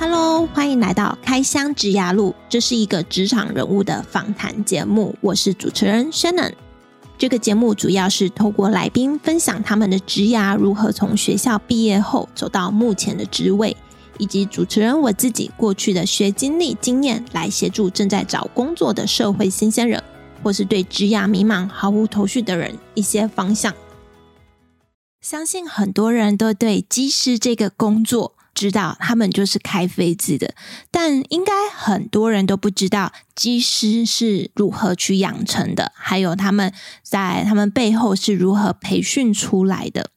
Hello，欢迎来到开箱职涯路，这是一个职场人物的访谈节目，我是主持人 Shannon。这个节目主要是透过来宾分享他们的职涯如何从学校毕业后走到目前的职位，以及主持人我自己过去的学经历经验，来协助正在找工作的社会新鲜人，或是对职涯迷茫毫无头绪的人一些方向。相信很多人都对机师这个工作知道，他们就是开飞机的，但应该很多人都不知道机师是如何去养成的，还有他们在他们背后是如何培训出来的。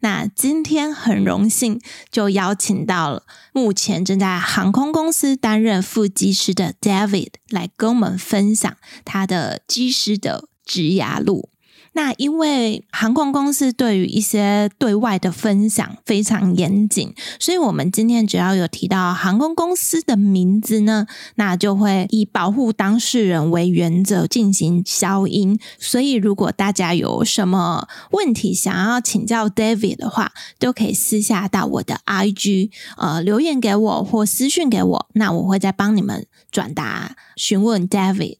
那今天很荣幸就邀请到了目前正在航空公司担任副机师的 David 来跟我们分享他的机师的职涯路。那因为航空公司对于一些对外的分享非常严谨，所以我们今天只要有提到航空公司的名字呢，那就会以保护当事人为原则进行消音。所以如果大家有什么问题想要请教 David 的话，都可以私下到我的 IG 呃留言给我或私讯给我，那我会再帮你们转达询问 David。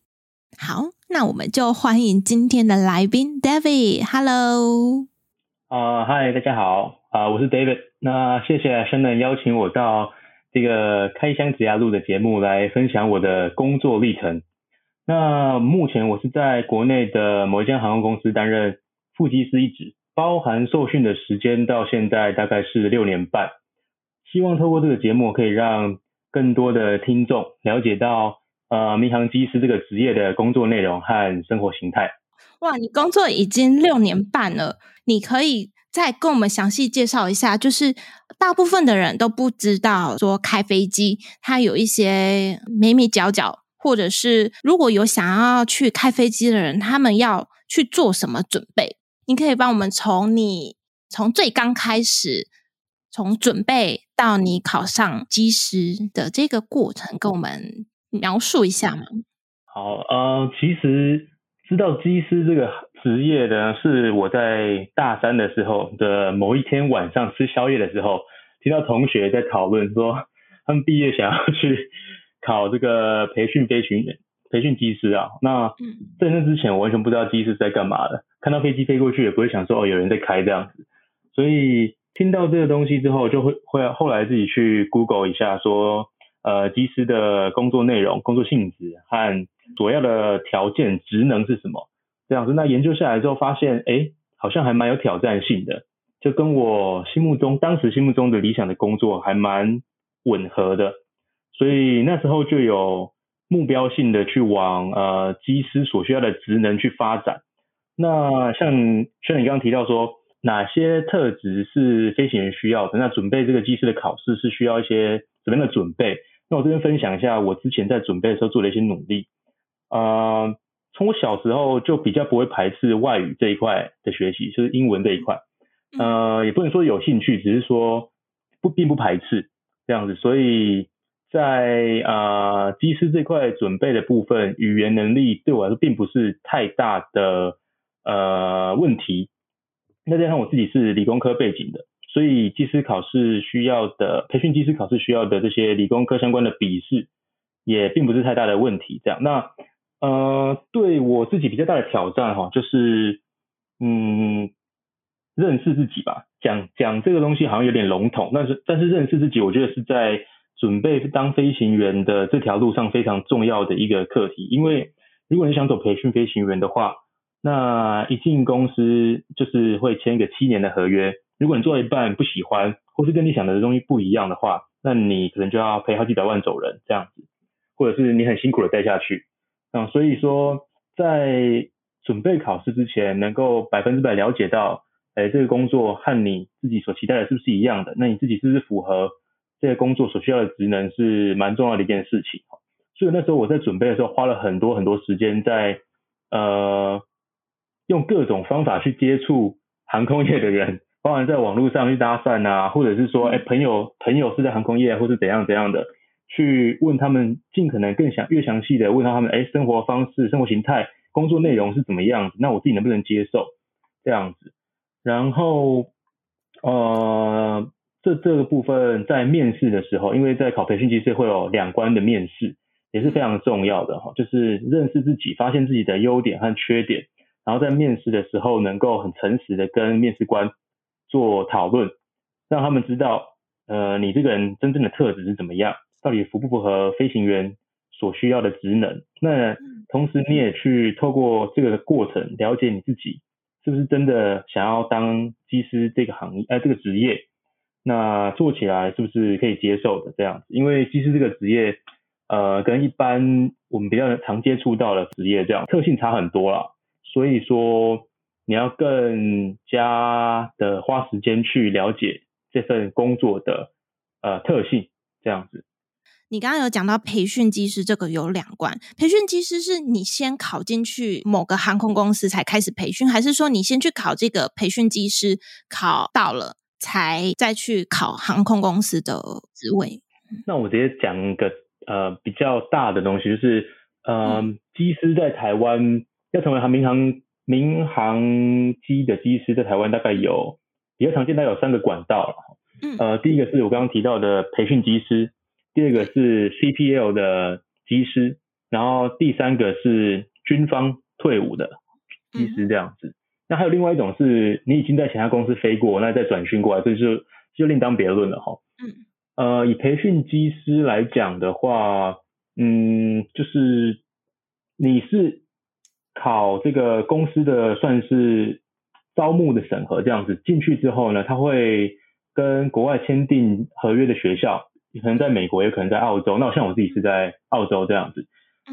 好。那我们就欢迎今天的来宾 David。Hello，啊，嗨，大家好，啊、我是 David。那谢谢 Shannon 邀请我到这个开箱职涯路的节目来分享我的工作历程。那目前我是在国内的某一家航空公司担任副机师一职，包含受训的时间到现在大概是六年半。希望透过这个节目可以让更多的听众了解到。呃，民航机师这个职业的工作内容和生活形态。哇，你工作已经六年半了，你可以再跟我们详细介绍一下。就是大部分的人都不知道说开飞机，它有一些眉眉角角，或者是如果有想要去开飞机的人，他们要去做什么准备？你可以帮我们从你从最刚开始，从准备到你考上机师的这个过程，跟我们。描述一下吗？好，呃，其实知道机师这个职业呢，是我在大三的时候的某一天晚上吃宵夜的时候，听到同学在讨论说，他们毕业想要去考这个培训飞行员、培训机师啊。那在那之前，我完全不知道机师在干嘛的，看到飞机飞过去也不会想说哦，有人在开这样子。所以听到这个东西之后，就会会后来自己去 Google 一下说。呃，机师的工作内容、工作性质和主要的条件、职能是什么？这样子，那研究下来之后发现，哎，好像还蛮有挑战性的，就跟我心目中当时心目中的理想的工作还蛮吻合的，所以那时候就有目标性的去往呃机师所需要的职能去发展。那像像你刚刚提到说，哪些特质是飞行员需要的？那准备这个机师的考试是需要一些什么样的准备？那我这边分享一下我之前在准备的时候做的一些努力。呃，从我小时候就比较不会排斥外语这一块的学习，就是英文这一块。呃，也不能说有兴趣，只是说不并不排斥这样子。所以在呃机师这块准备的部分，语言能力对我来说并不是太大的呃问题。那加上我自己是理工科背景的。所以技师考试需要的培训技师考试需要的这些理工科相关的笔试，也并不是太大的问题。这样，那呃，对我自己比较大的挑战哈，就是嗯，认识自己吧。讲讲这个东西好像有点笼统，但是但是认识自己，我觉得是在准备当飞行员的这条路上非常重要的一个课题。因为如果你想走培训飞行员的话，那一进公司就是会签一个七年的合约。如果你做一半不喜欢，或是跟你想的东西不一样的话，那你可能就要赔好几百万走人这样子，或者是你很辛苦的待下去。嗯，所以说在准备考试之前，能够百分之百了解到，哎，这个工作和你自己所期待的是不是一样的？那你自己是不是符合这个工作所需要的职能，是蛮重要的一件事情。所以那时候我在准备的时候，花了很多很多时间在呃用各种方法去接触航空业的人。包含在网络上去搭讪啊，或者是说，哎，朋友朋友是在航空业，或是怎样怎样的，去问他们，尽可能更详越详细的问到他们，哎，生活方式、生活形态、工作内容是怎么样子，那我自己能不能接受这样子？然后，呃，这这个部分在面试的时候，因为在考培训机师会有两关的面试，也是非常重要的哈，就是认识自己，发现自己的优点和缺点，然后在面试的时候能够很诚实的跟面试官做讨论，让他们知道，呃，你这个人真正的特质是怎么样，到底符不符合飞行员所需要的职能。那同时你也去透过这个过程了解你自己是不是真的想要当机师这个行业，呃，这个职业。那做起来是不是可以接受的这样子？因为机师这个职业，呃，跟一般我们比较常接触到的职业这样特性差很多啦。所以说你要更加的花时间去了解这份工作的呃特性这样子。你刚刚有讲到培训机师这个有两关，培训机师是你先考进去某个航空公司才开始培训，还是说你先去考这个培训机师，考到了？才再去考航空公司的职位。那我直接讲一个呃比较大的东西，就是呃机师在台湾要成为航民航民航机的机师，在台湾大概有比较常见，大概有三个管道了。嗯。呃，第一个是我刚刚提到的培训机师，第二个是 CPL 的机师，然后第三个是军方退伍的机师这样子。嗯那还有另外一种是，你已经在其他公司飞过，那再转训过来，这就就另当别论了哈。嗯。呃，以培训机师来讲的话，嗯，就是你是考这个公司的算是招募的审核这样子进去之后呢，他会跟国外签订合约的学校，可能在美国，也可能在澳洲。那像我自己是在澳洲这样子。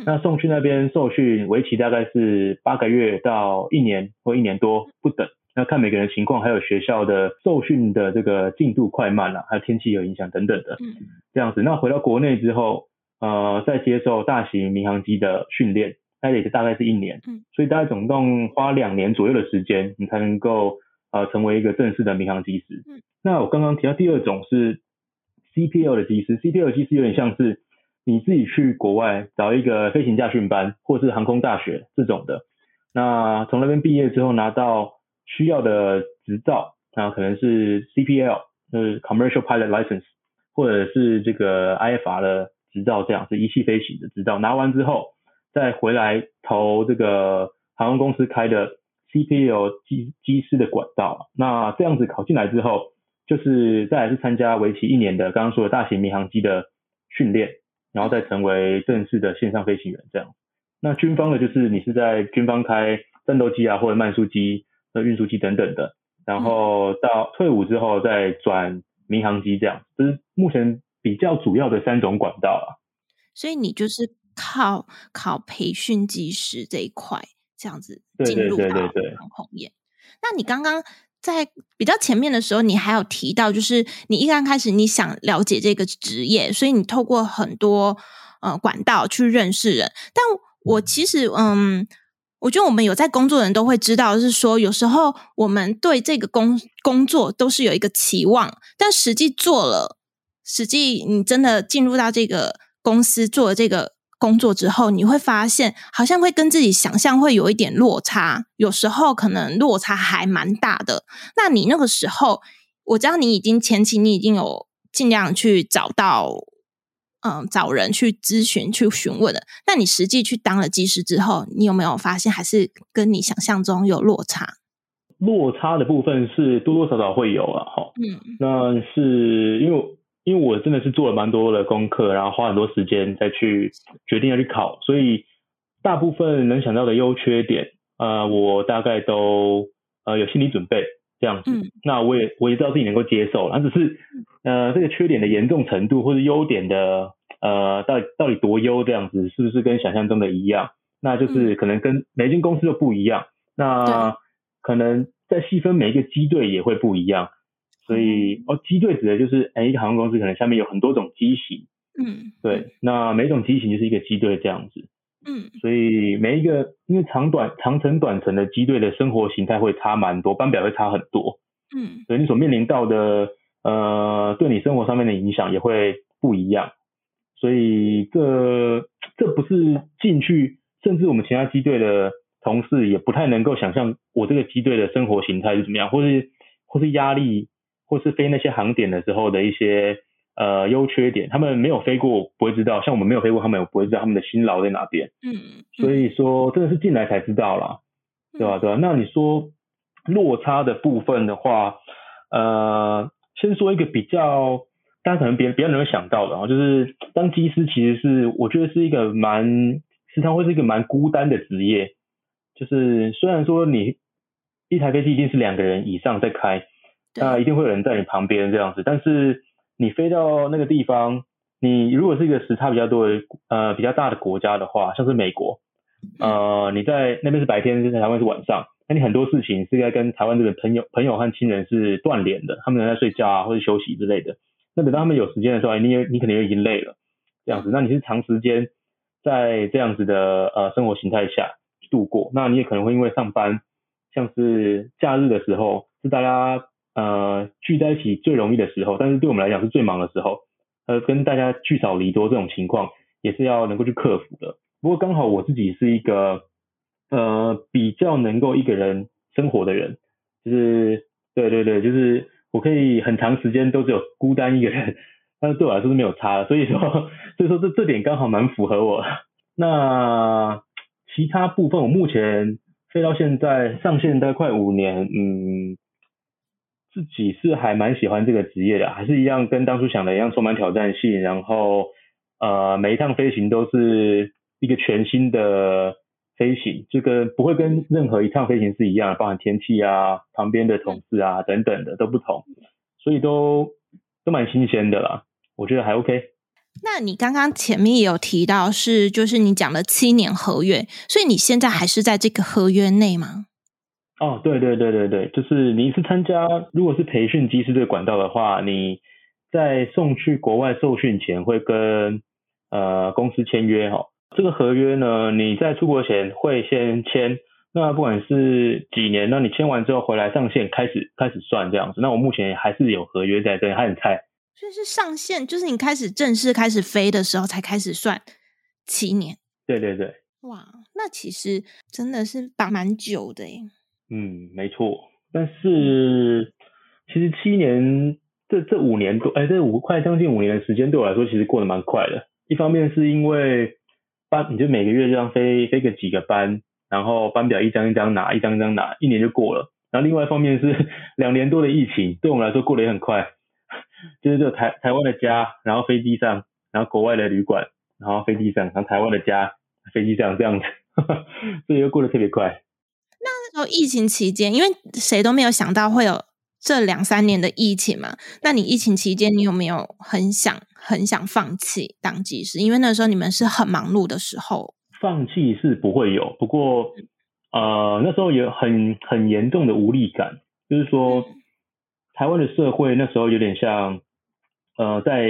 那送去那边受训，为期大概是八个月到一年或一年多不等，那看每个人情况，还有学校的受训的这个进度快慢啊，还有天气有影响等等的，这样子。那回到国内之后，呃，再接受大型民航机的训练，那也是大概是一年，嗯所以大概总共花两年左右的时间，你才能够呃成为一个正式的民航机师。嗯那我刚刚提到第二种是 CPL 的机师，CPL 的机师有点像是。你自己去国外找一个飞行驾训班，或是航空大学这种的，那从那边毕业之后拿到需要的执照，那可能是 CPL，就是 Commercial Pilot License，或者是这个 IFR 的执照，这样是仪器飞行的执照。拿完之后，再回来投这个航空公司开的 CPL 机机师的管道。那这样子考进来之后，就是再来是参加为期一年的刚刚说的大型民航机的训练。然后再成为正式的线上飞行员，这样。那军方的，就是你是在军方开战斗机啊，或者慢速机、呃运输机等等的，然后到退伍之后再转民航机，这样。这是目前比较主要的三种管道啊。所以你就是靠考培训技师这一块，这样子进入到航空业。那你刚刚。在比较前面的时候，你还有提到，就是你一刚开始你想了解这个职业，所以你透过很多呃管道去认识人。但我其实嗯，我觉得我们有在工作的人都会知道，是说有时候我们对这个工工作都是有一个期望，但实际做了，实际你真的进入到这个公司做了这个。工作之后，你会发现好像会跟自己想象会有一点落差，有时候可能落差还蛮大的。那你那个时候，我知道你已经前期你已经有尽量去找到，嗯，找人去咨询、去询问了。那你实际去当了技师之后，你有没有发现还是跟你想象中有落差？落差的部分是多多少少会有啊，哈，嗯，那是因为。因为我真的是做了蛮多的功课，然后花很多时间再去决定要去考，所以大部分能想到的优缺点，呃，我大概都呃有心理准备这样子。嗯、那我也我也知道自己能够接受，那只是呃这个缺点的严重程度或者优点的呃到底到底多优这样子，是不是跟想象中的一样？那就是可能跟每间公司都不一样，那可能在细分每一个机队也会不一样。所以哦，机队指的就是，哎，一个航空公司可能下面有很多种机型，嗯，对，那每种机型就是一个机队这样子，嗯，所以每一个因为长短长程短程的机队的生活形态会差蛮多，班表会差很多，嗯，所以你所面临到的呃，对你生活上面的影响也会不一样，所以这这不是进去，甚至我们其他机队的同事也不太能够想象我这个机队的生活形态是怎么样，或是或是压力。或是飞那些航点的时候的一些呃优缺点，他们没有飞过不会知道，像我们没有飞过，他们也不会知道他们的辛劳在哪边。嗯，所以说真的是进来才知道啦，对吧？对吧？那你说落差的部分的话，呃，先说一个比较大家可能别别人能够想到的啊，就是当机师其实是我觉得是一个蛮时常会是一个蛮孤单的职业，就是虽然说你一台飞机一定是两个人以上在开。那一定会有人在你旁边这样子，但是你飞到那个地方，你如果是一个时差比较多的呃比较大的国家的话，像是美国，呃你在那边是白天，在台湾是晚上，那你很多事情是该跟台湾这边朋友朋友和亲人是断联的，他们在睡觉啊或者休息之类的。那等到他们有时间的时候，你也你可能也已经累了，这样子，那你是长时间在这样子的呃生活形态下度过，那你也可能会因为上班，像是假日的时候是大家。呃，聚在一起最容易的时候，但是对我们来讲是最忙的时候，呃，跟大家聚少离多这种情况，也是要能够去克服的。不过刚好我自己是一个呃比较能够一个人生活的人，就是对对对，就是我可以很长时间都只有孤单一个人，但是对我来说是没有差的，所以说 所以说这这点刚好蛮符合我。那其他部分我目前飞到现在上线大概快五年，嗯。自己是还蛮喜欢这个职业的，还是一样跟当初想的一样，充满挑战性。然后，呃，每一趟飞行都是一个全新的飞行，这个不会跟任何一趟飞行是一样，包含天气啊、旁边的同事啊等等的都不同，所以都都蛮新鲜的啦。我觉得还 OK。那你刚刚前面也有提到是，就是你讲了七年合约，所以你现在还是在这个合约内吗？哦，对对对对对，就是你是参加，如果是培训机师这个管道的话，你在送去国外受训前会跟呃公司签约哈、哦。这个合约呢，你在出国前会先签，那不管是几年，那你签完之后回来上线开始开始算这样子。那我目前还是有合约在这里，还很菜。所以是上线，就是你开始正式开始飞的时候才开始算七年。对对对。哇，那其实真的是绑蛮久的诶。嗯，没错，但是其实七年这这五年多，哎，这五快将近五年的时间对我来说其实过得蛮快的。一方面是因为班，你就每个月这样飞飞个几个班，然后班表一张一张拿，一张一张拿，一年就过了。然后另外一方面是两年多的疫情，对我们来说过得也很快，就是这台台湾的家，然后飞机上，然后国外的旅馆，然后飞机上，然后台湾的家，飞机上这样子，所以又过得特别快。那疫情期间，因为谁都没有想到会有这两三年的疫情嘛。那你疫情期间，你有没有很想很想放弃当技师？因为那时候你们是很忙碌的时候。放弃是不会有，不过呃那时候有很很严重的无力感，就是说台湾的社会那时候有点像呃在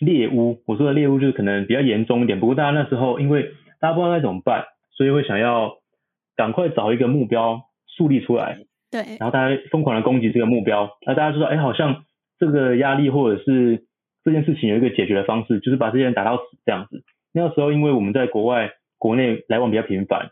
猎巫。我说的猎巫就是可能比较严重一点，不过大家那时候因为大家不知道该怎么办，所以会想要。赶快找一个目标树立出来，对，然后大家疯狂的攻击这个目标，那大家知道，哎，好像这个压力或者是这件事情有一个解决的方式，就是把这些人打到死这样子。那个时候，因为我们在国外、国内来往比较频繁，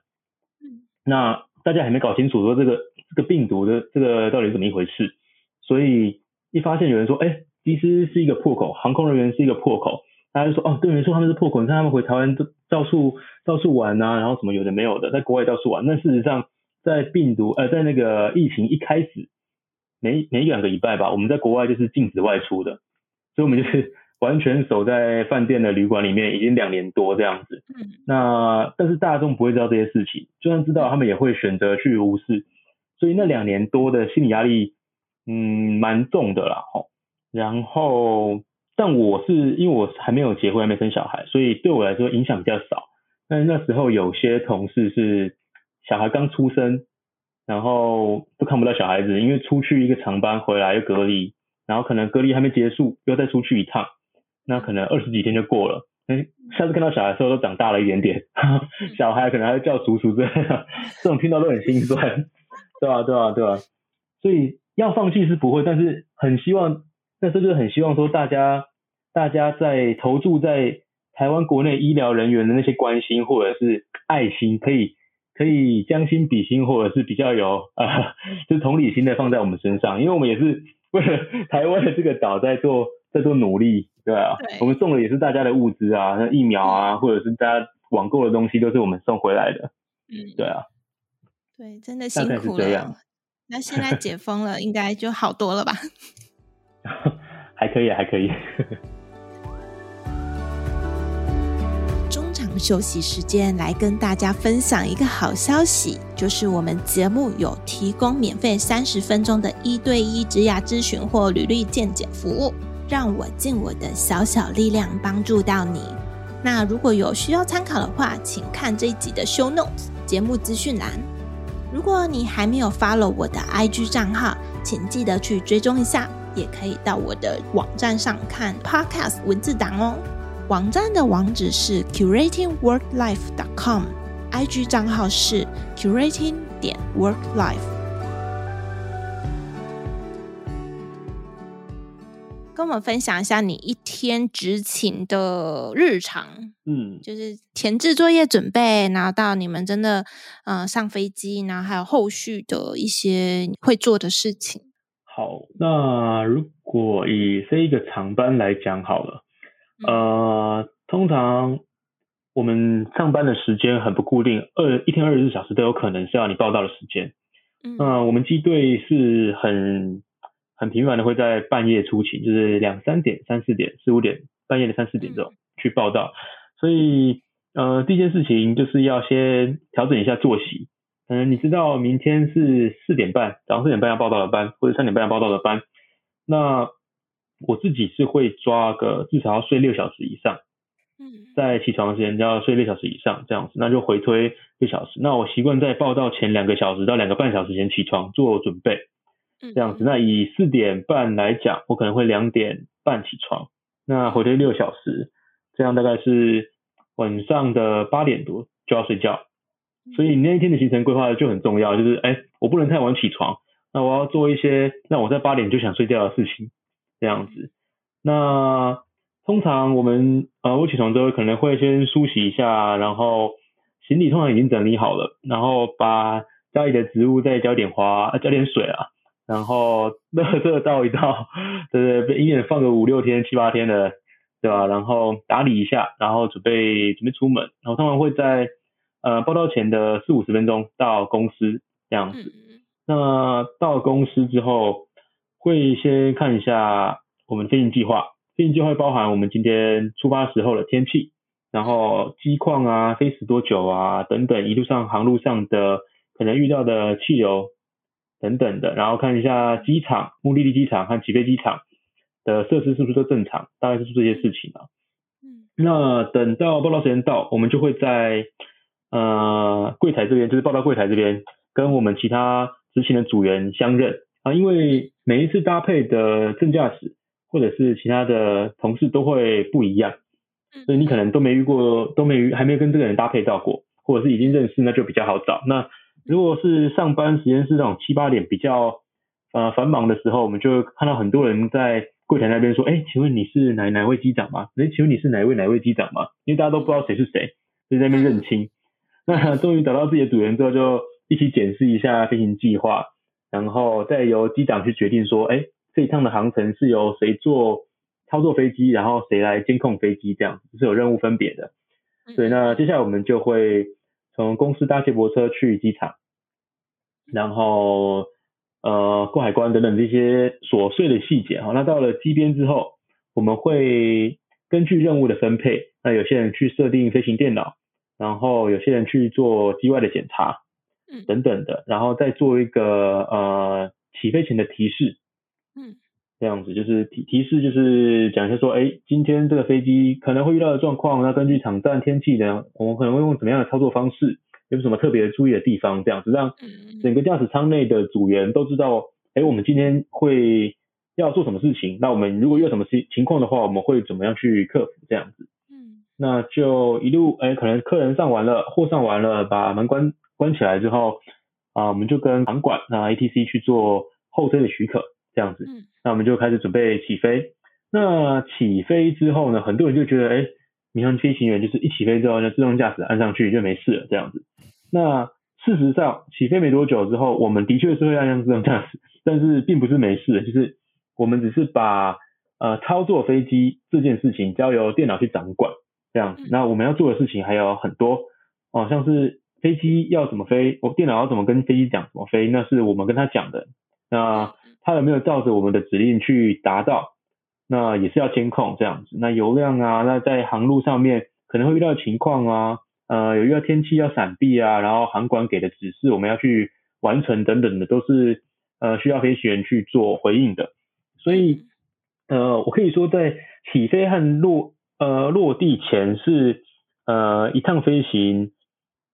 嗯，那大家还没搞清楚说这个这个病毒的这个到底是怎么一回事，所以一发现有人说，哎，机师是一个破口，航空人员是一个破口。大家就说哦，对，没错，他们是破口。你看他们回台湾都到处到处玩啊，然后什么有的没有的，在国外到处玩。那事实上，在病毒呃，在那个疫情一开始，每每两个礼拜吧，我们在国外就是禁止外出的，所以我们就是 完全守在饭店的旅馆里面，已经两年多这样子。嗯。那但是大众不会知道这些事情，就算知道，他们也会选择去无视。所以那两年多的心理压力，嗯，蛮重的啦。吼，然后。但我是因为我还没有结婚，还没生小孩，所以对我来说影响比较少。但是那时候有些同事是小孩刚出生，然后都看不到小孩子，因为出去一个长班回来又隔离，然后可能隔离还没结束，又再出去一趟，那可能二十几天就过了。哎，下次看到小孩的时候都长大了一点点，小孩可能还叫叔叔这样，这种听到都很心酸，对啊？对啊？对啊？所以要放弃是不会，但是很希望。但是就是很希望说，大家大家在投注在台湾国内医疗人员的那些关心或者是爱心，可以可以将心比心，或者是比较有 呃，就是同理心的放在我们身上，因为我们也是 为了台湾的这个岛在做在做努力，对啊，对。我们送的也是大家的物资啊，那疫苗啊，或者是大家网购的东西，都是我们送回来的。嗯，对啊，对，真的辛苦了。那现在解封了，应该就好多了吧？还可以，还可以。中场休息时间，来跟大家分享一个好消息，就是我们节目有提供免费三十分钟的一对一职涯咨询或履历健检服务，让我尽我的小小力量帮助到你。那如果有需要参考的话，请看这一集的 show notes 节目资讯栏。如果你还没有 follow 我的 IG 账号，请记得去追踪一下，也可以到我的网站上看 Podcast 文字档哦。网站的网址是 curatingworklife.com，IG 账号是 curating 点 worklife。跟我们分享一下你一天执勤的日常，嗯，就是前置作业准备，然后到你们真的呃上飞机，然后还有后续的一些会做的事情。好，那如果以这一个长班来讲好了，嗯、呃，通常我们上班的时间很不固定，二一天二十四小时都有可能是要你报到的时间。嗯，呃、我们机队是很。很频繁的会在半夜出勤，就是两三点、三四点、四五点，半夜的三四点钟去报到。所以，呃，第一件事情就是要先调整一下作息。嗯、呃，你知道明天是四点半，早上四点半要报到的班，或者三点半要报到的班。那我自己是会抓个至少要睡六小时以上，嗯，在起床的时间就要睡六小时以上，这样子，那就回推六小时。那我习惯在报到前两个小时到两个半小时前起床做准备。这样子，那以四点半来讲，我可能会两点半起床，那回推六小时，这样大概是晚上的八点多就要睡觉。所以那一天的行程规划就很重要，就是哎，我不能太晚起床，那我要做一些让我在八点就想睡觉的事情，这样子。那通常我们呃，我起床之后可能会先梳洗一下，然后行李通常已经整理好了，然后把家里的植物再浇点花，浇点水啊。然后热热倒一倒，对不对？一年放个五六天、七八天的，对吧？然后打理一下，然后准备准备出门。然后通常会在呃报到前的四五十分钟到公司这样子。那到公司之后，会先看一下我们飞行计划。飞行计划包含我们今天出发时候的天气，然后机况啊、飞时多久啊等等，一路上航路上的可能遇到的气流。等等的，然后看一下机场、目的地机场和起飞机场的设施是不是都正常，大概就是这些事情啊。嗯，那等到报道时间到，我们就会在呃柜台这边，就是报到柜台这边，跟我们其他执勤的组员相认啊。因为每一次搭配的正驾驶或者是其他的同事都会不一样，所以你可能都没遇过，都没遇，还没有跟这个人搭配到过，或者是已经认识，那就比较好找。那如果是上班时间是那种七八点比较呃繁忙的时候，我们就会看到很多人在柜台那边说：“哎，请问你是哪哪位机长吗？哎，请问你是哪位哪位机长吗？”因为大家都不知道谁是谁，就在那边认亲。那 终于找到自己的组员之后，就一起检视一下飞行计划，然后再由机长去决定说：“哎，这一趟的航程是由谁做操作飞机，然后谁来监控飞机，这样是有任务分别的。”所以那接下来我们就会。从公司搭接驳车去机场，然后呃过海关等等这些琐碎的细节哈。那到了机边之后，我们会根据任务的分配，那有些人去设定飞行电脑，然后有些人去做机外的检查，嗯等等的，然后再做一个呃起飞前的提示，嗯。这样子就是提提示，就是讲一下说，哎，今天这个飞机可能会遇到的状况，那根据场站天气呢，我们可能会用怎么样的操作方式，有什么特别注意的地方，这样子让整个驾驶舱内的组员都知道，哎，我们今天会要做什么事情，那我们如果遇到什么情情况的话，我们会怎么样去克服这样子。嗯，那就一路，哎，可能客人上完了，货上完了，把门关关起来之后，啊，我们就跟航管那 ATC 去做后推的许可。这样子，那我们就开始准备起飞。那起飞之后呢，很多人就觉得，哎，民航飞行员就是一起飞之后，就自动驾驶按上去就没事了，这样子。那事实上，起飞没多久之后，我们的确是会按上自动驾驶，但是并不是没事，就是我们只是把呃操作飞机这件事情交由电脑去掌管这样子。那我们要做的事情还有很多哦，像是飞机要怎么飞，我电脑要怎么跟飞机讲怎么飞，那是我们跟他讲的。那他有没有照着我们的指令去达到？那也是要监控这样子。那油量啊，那在航路上面可能会遇到情况啊，呃，有遇到天气要闪避啊，然后航管给的指示我们要去完成等等的，都是呃需要飞行员去做回应的。所以呃，我可以说在起飞和落呃落地前是呃一趟飞行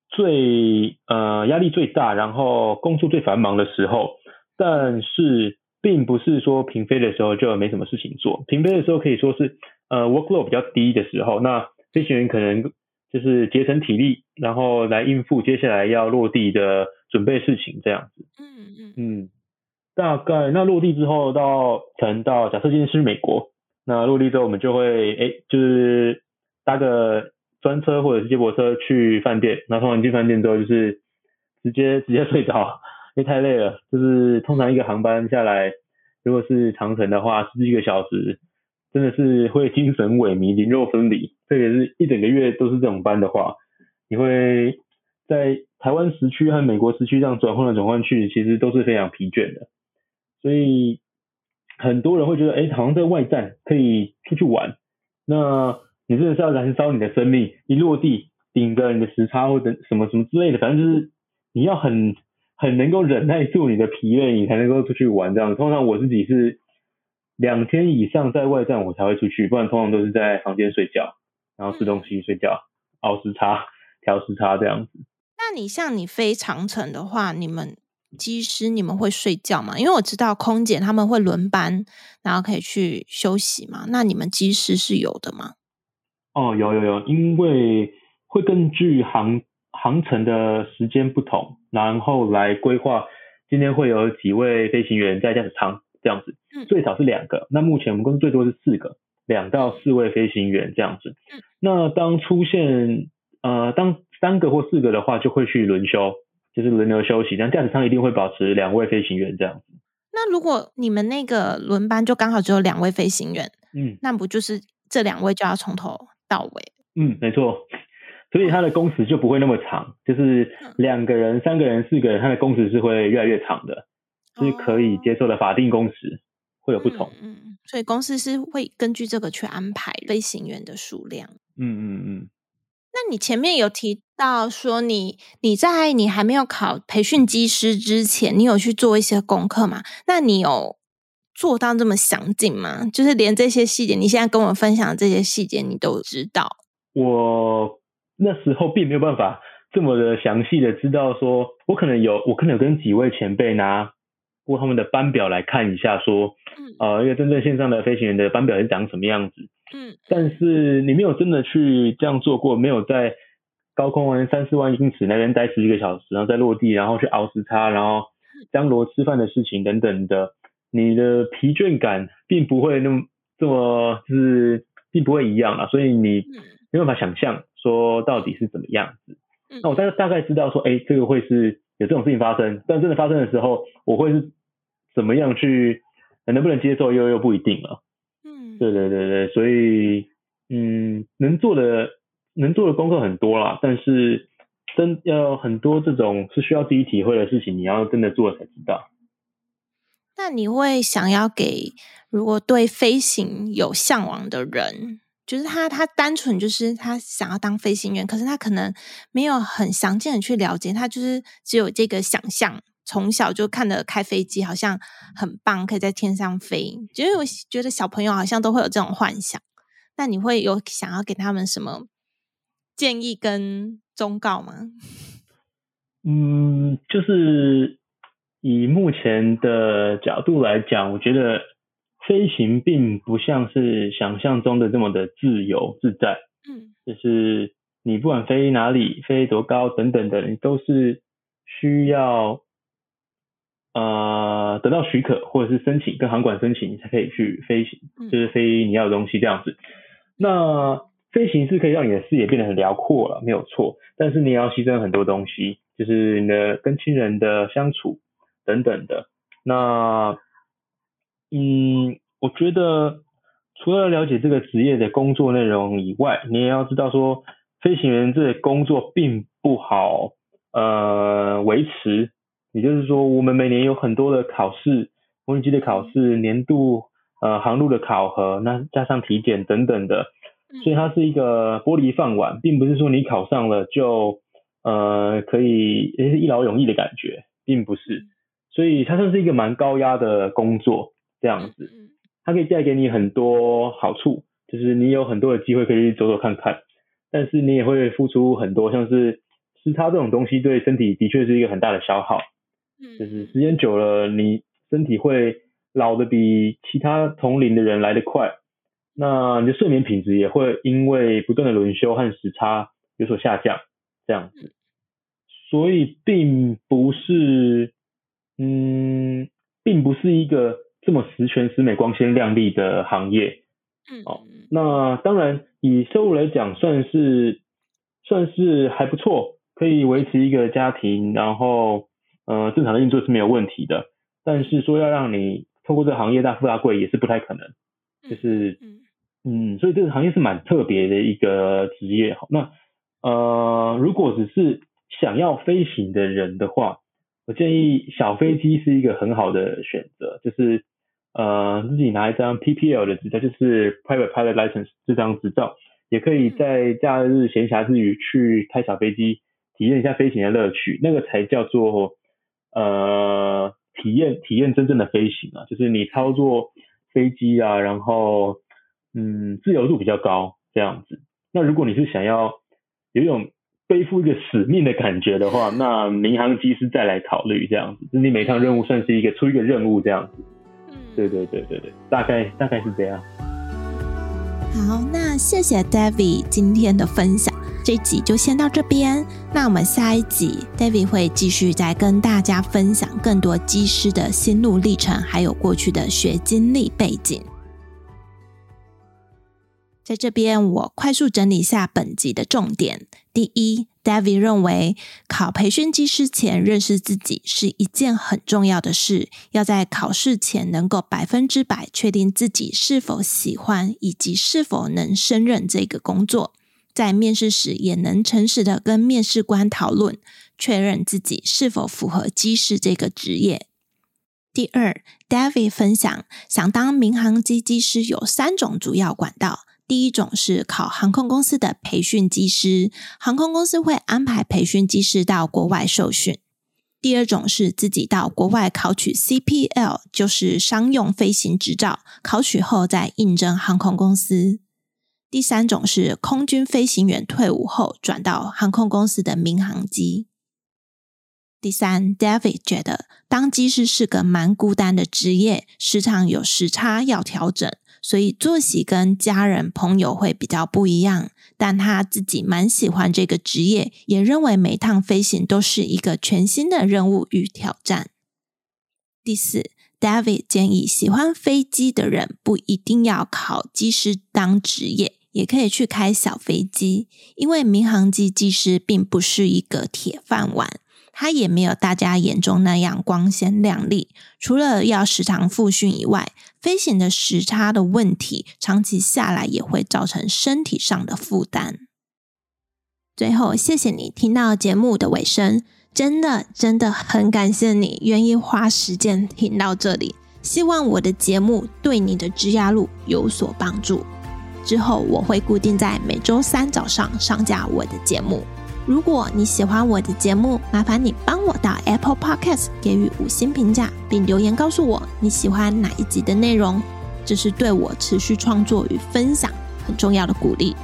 最呃压力最大，然后工作最繁忙的时候，但是。并不是说平飞的时候就没什么事情做，平飞的时候可以说是呃 workload 比较低的时候，那飞行员可能就是节省体力，然后来应付接下来要落地的准备事情这样子。嗯嗯嗯，大概那落地之后到可能到假设今天是美国，那落地之后我们就会哎就是搭个专车或者是接驳车去饭店，那通常进饭店之后就是直接直接睡着。因为太累了，就是通常一个航班下来，如果是长程的话，十几个小时，真的是会精神萎靡、灵肉分离。特别是一整个月都是这种班的话，你会在台湾时区和美国时区这样转换来转换去，其实都是非常疲倦的。所以很多人会觉得，哎，好像在外站可以出去玩，那你真的是要燃烧你的生命，一落地顶着你的时差或者什么什么之类的，反正就是你要很。很能够忍耐住你的疲累，你才能够出去玩这样。通常我自己是两天以上在外站我才会出去，不然通常都是在房间睡觉，然后吃东西睡觉，熬时差、调时差这样子。那你像你飞长城的话，你们机师你们会睡觉吗？因为我知道空姐他们会轮班，然后可以去休息嘛。那你们机师是有的吗？哦，有有有，因为会根据航。航程的时间不同，然后来规划今天会有几位飞行员在驾驶舱这样子，最少是两个。那目前我们公司最多是四个，两到四位飞行员这样子。那当出现呃当三个或四个的话，就会去轮休，就是轮流休息。但驾驶舱一定会保持两位飞行员这样子。那如果你们那个轮班就刚好只有两位飞行员，嗯，那不就是这两位就要从头到尾？嗯，没错。所以他的工时就不会那么长，就是两个人、三个人、四个人，他的工时是会越来越长的，是可以接受的法定工时会有不同。嗯，所以公司是会根据这个去安排飞行员的数量。嗯嗯嗯。那你前面有提到说你你在你还没有考培训机师之前，你有去做一些功课吗？那你有做到这么详尽吗？就是连这些细节，你现在跟我分享的这些细节，你都知道？我。那时候并没有办法这么的详细的知道说，我可能有，我可能有跟几位前辈拿过他们的班表来看一下，说，呃，一个真正线上的飞行员的班表是长什么样子。嗯。但是你没有真的去这样做过，没有在高空完三四万英尺那边待十几个小时，然后再落地，然后去熬时差，然后张罗吃饭的事情等等的，你的疲倦感并不会那么这么就是并不会一样啊，所以你没办法想象。说到底是怎么样子？那我大概大概知道说，哎，这个会是有这种事情发生，但真的发生的时候，我会是怎么样去，能不能接受又又不一定了。对对对对，所以嗯，能做的能做的功课很多啦，但是真要很多这种是需要自己体会的事情，你要真的做才知道。那你会想要给如果对飞行有向往的人？就是他，他单纯就是他想要当飞行员，可是他可能没有很详尽的去了解，他就是只有这个想象，从小就看着开飞机好像很棒，可以在天上飞。就是我觉得小朋友好像都会有这种幻想，那你会有想要给他们什么建议跟忠告吗？嗯，就是以目前的角度来讲，我觉得。飞行并不像是想象中的这么的自由自在，嗯，就是你不管飞哪里、飞多高等等的，你都是需要呃得到许可或者是申请跟航管申请，你才可以去飞行，就是飞你要的东西这样子。那飞行是可以让你的视野变得很辽阔了，没有错，但是你也要牺牲很多东西，就是你的跟亲人的相处等等的。那嗯，我觉得除了了解这个职业的工作内容以外，你也要知道说，飞行员这个工作并不好呃维持。也就是说，我们每年有很多的考试，模拟机的考试，年度呃航路的考核，那加上体检等等的，所以它是一个玻璃饭碗，并不是说你考上了就呃可以也是一劳永逸的感觉，并不是。所以它算是一个蛮高压的工作，这样子，它可以带给你很多好处，就是你有很多的机会可以走走看看，但是你也会付出很多，像是时差这种东西对身体的确是一个很大的消耗。就是时间久了，你身体会老的比其他同龄的人来得快，那你的睡眠品质也会因为不断的轮休和时差有所下降，这样子，所以并不是，嗯，并不是一个这么十全十美、光鲜亮丽的行业，嗯哦，那当然以收入来讲，算是算是还不错，可以维持一个家庭，然后。呃，正常的运作是没有问题的，但是说要让你透过这个行业大富大贵也是不太可能，就是，嗯，所以这个行业是蛮特别的一个职业。好，那呃，如果只是想要飞行的人的话，我建议小飞机是一个很好的选择，就是呃自己拿一张 PPL 的执照，就是 Private Pilot License 这张执照，也可以在假日闲暇之余去开小飞机，体验一下飞行的乐趣，那个才叫做。呃，体验体验真正的飞行啊，就是你操作飞机啊，然后嗯，自由度比较高这样子。那如果你是想要有一种背负一个使命的感觉的话，那民航机师再来考虑这样子，就是你每趟任务算是一个出一个任务这样子。嗯，对对对对对，大概大概是这样。好，那谢谢 David 今天的分享。这集就先到这边，那我们下一集 David 会继续再跟大家分享更多机师的心路历程，还有过去的学经历背景。在这边，我快速整理下本集的重点：第一，David 认为考培训机师前认识自己是一件很重要的事，要在考试前能够百分之百确定自己是否喜欢以及是否能胜任这个工作。在面试时，也能诚实的跟面试官讨论，确认自己是否符合机师这个职业。第二，David 分享，想当民航机机师有三种主要管道。第一种是考航空公司的培训机师，航空公司会安排培训机师到国外受训。第二种是自己到国外考取 CPL，就是商用飞行执照，考取后再应征航空公司。第三种是空军飞行员退伍后转到航空公司的民航机。第三，David 觉得当机师是个蛮孤单的职业，时常有时差要调整，所以作息跟家人朋友会比较不一样。但他自己蛮喜欢这个职业，也认为每趟飞行都是一个全新的任务与挑战。第四，David 建议喜欢飞机的人不一定要考机师当职业。也可以去开小飞机，因为民航机技师并不是一个铁饭碗，它也没有大家眼中那样光鲜亮丽。除了要时常复训以外，飞行的时差的问题，长期下来也会造成身体上的负担。最后，谢谢你听到节目的尾声，真的真的很感谢你愿意花时间听到这里。希望我的节目对你的职涯路有所帮助。之后我会固定在每周三早上上架我的节目。如果你喜欢我的节目，麻烦你帮我到 Apple Podcast 给予五星评价，并留言告诉我你喜欢哪一集的内容，这是对我持续创作与分享很重要的鼓励。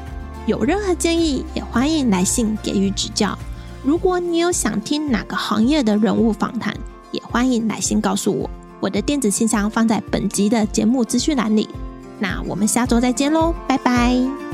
有任何建议，也欢迎来信给予指教。如果你有想听哪个行业的人物访谈，也欢迎来信告诉我。我的电子信箱放在本集的节目资讯栏里。那我们下周再见喽，拜拜。